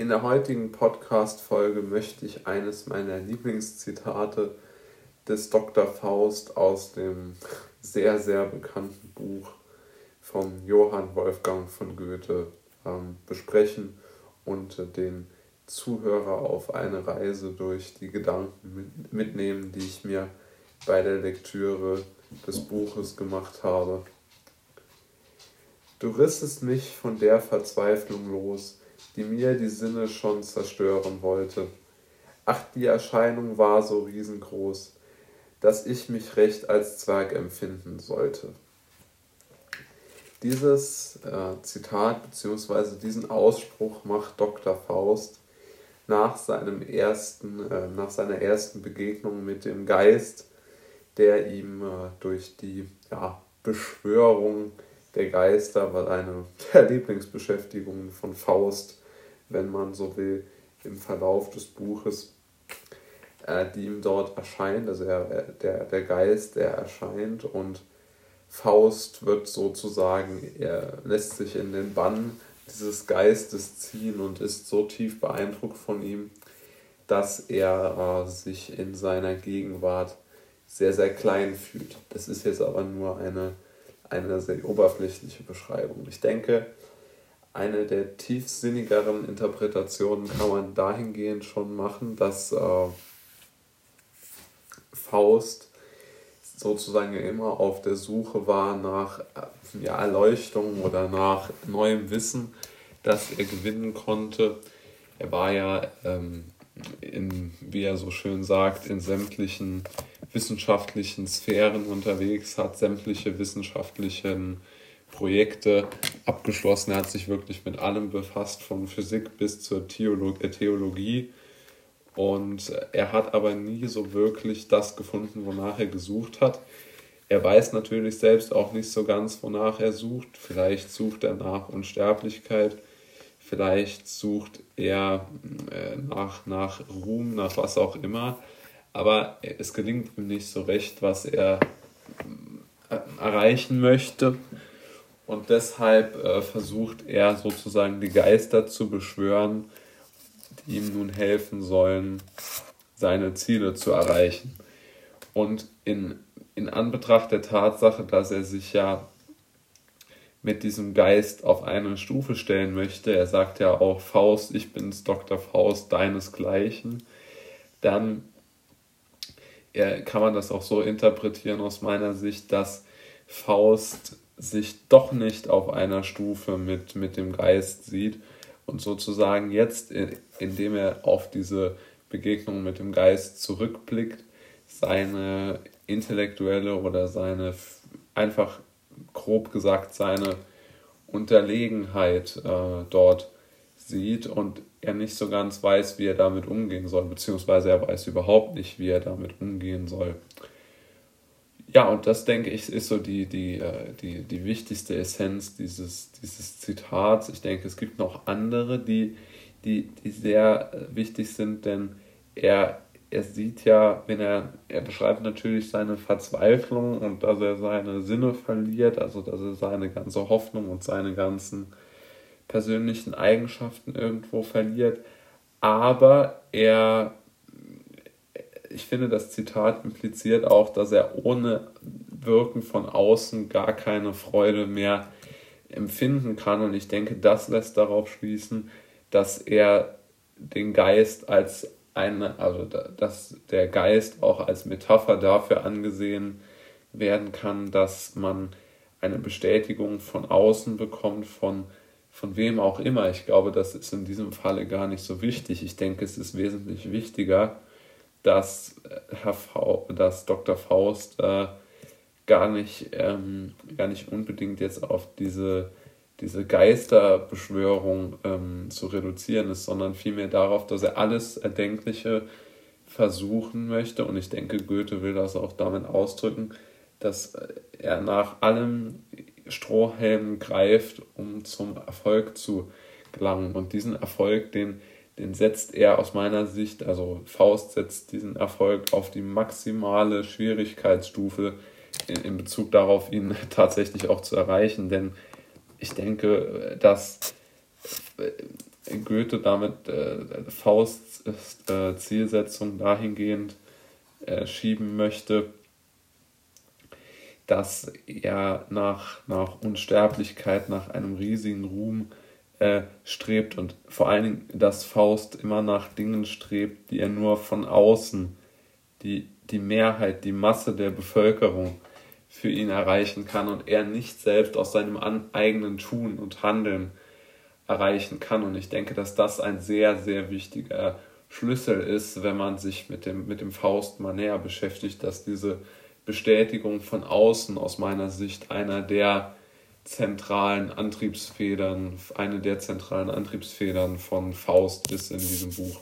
In der heutigen Podcast-Folge möchte ich eines meiner Lieblingszitate des Dr. Faust aus dem sehr, sehr bekannten Buch von Johann Wolfgang von Goethe ähm, besprechen und den Zuhörer auf eine Reise durch die Gedanken mit, mitnehmen, die ich mir bei der Lektüre des Buches gemacht habe. Du rissest mich von der Verzweiflung los, die mir die Sinne schon zerstören wollte. Ach, die Erscheinung war so riesengroß, dass ich mich recht als Zwerg empfinden sollte. Dieses äh, Zitat bzw. diesen Ausspruch macht Dr. Faust nach, seinem ersten, äh, nach seiner ersten Begegnung mit dem Geist, der ihm äh, durch die ja, Beschwörung der Geister, war eine der Lieblingsbeschäftigungen von Faust, wenn man so will, im Verlauf des Buches, äh, die ihm dort erscheint. Also er, der, der Geist, der erscheint und Faust wird sozusagen, er lässt sich in den Bann dieses Geistes ziehen und ist so tief beeindruckt von ihm, dass er äh, sich in seiner Gegenwart sehr, sehr klein fühlt. Das ist jetzt aber nur eine, eine sehr oberflächliche Beschreibung. Ich denke, eine der tiefsinnigeren Interpretationen kann man dahingehend schon machen, dass äh, Faust sozusagen immer auf der Suche war nach ja, Erleuchtung oder nach neuem Wissen, das er gewinnen konnte. Er war ja, ähm, in, wie er so schön sagt, in sämtlichen wissenschaftlichen Sphären unterwegs, hat sämtliche wissenschaftlichen Projekte abgeschlossen. Er hat sich wirklich mit allem befasst, von Physik bis zur Theolog äh, Theologie und er hat aber nie so wirklich das gefunden, wonach er gesucht hat. Er weiß natürlich selbst auch nicht so ganz, wonach er sucht. Vielleicht sucht er nach Unsterblichkeit, vielleicht sucht er äh, nach, nach Ruhm, nach was auch immer. Aber es gelingt ihm nicht so recht, was er äh, erreichen möchte. Und deshalb äh, versucht er sozusagen die Geister zu beschwören, ihm nun helfen sollen, seine Ziele zu erreichen. Und in, in Anbetracht der Tatsache, dass er sich ja mit diesem Geist auf eine Stufe stellen möchte, er sagt ja auch Faust, ich bin's Dr. Faust, deinesgleichen, dann kann man das auch so interpretieren aus meiner Sicht, dass Faust sich doch nicht auf einer Stufe mit, mit dem Geist sieht, und sozusagen jetzt, indem er auf diese Begegnung mit dem Geist zurückblickt, seine intellektuelle oder seine, einfach grob gesagt, seine Unterlegenheit äh, dort sieht und er nicht so ganz weiß, wie er damit umgehen soll, beziehungsweise er weiß überhaupt nicht, wie er damit umgehen soll. Ja, und das denke ich ist so die, die, äh, die, die wichtigste Essenz dieses, dieses Zitats. Ich denke, es gibt noch andere, die, die, die sehr äh, wichtig sind, denn er, er sieht ja, wenn er, er beschreibt natürlich seine Verzweiflung und dass er seine Sinne verliert, also dass er seine ganze Hoffnung und seine ganzen persönlichen Eigenschaften irgendwo verliert. Aber er ich finde, das Zitat impliziert auch, dass er ohne Wirken von außen gar keine Freude mehr empfinden kann. Und ich denke, das lässt darauf schließen, dass er den Geist als eine, also dass der Geist auch als Metapher dafür angesehen werden kann, dass man eine Bestätigung von außen bekommt, von, von wem auch immer. Ich glaube, das ist in diesem Falle gar nicht so wichtig. Ich denke, es ist wesentlich wichtiger, dass äh, Herr v, dass Dr. Faust äh, gar nicht, ähm, gar nicht unbedingt jetzt auf diese, diese Geisterbeschwörung ähm, zu reduzieren ist, sondern vielmehr darauf, dass er alles Erdenkliche versuchen möchte. Und ich denke, Goethe will das auch damit ausdrücken, dass er nach allem Strohhelm greift, um zum Erfolg zu gelangen. Und diesen Erfolg, den den setzt er aus meiner Sicht, also Faust setzt diesen Erfolg auf die maximale Schwierigkeitsstufe in, in Bezug darauf, ihn tatsächlich auch zu erreichen. Denn ich denke, dass Goethe damit äh, Fausts äh, Zielsetzung dahingehend äh, schieben möchte, dass er nach, nach Unsterblichkeit, nach einem riesigen Ruhm äh, strebt und vor allen Dingen, dass Faust immer nach Dingen strebt, die er nur von außen, die, die Mehrheit, die Masse der Bevölkerung für ihn erreichen kann und er nicht selbst aus seinem eigenen Tun und Handeln erreichen kann. Und ich denke, dass das ein sehr, sehr wichtiger Schlüssel ist, wenn man sich mit dem, mit dem Faust mal näher beschäftigt, dass diese Bestätigung von außen aus meiner Sicht einer der zentralen Antriebsfedern, eine der zentralen Antriebsfedern von Faust ist in diesem Buch.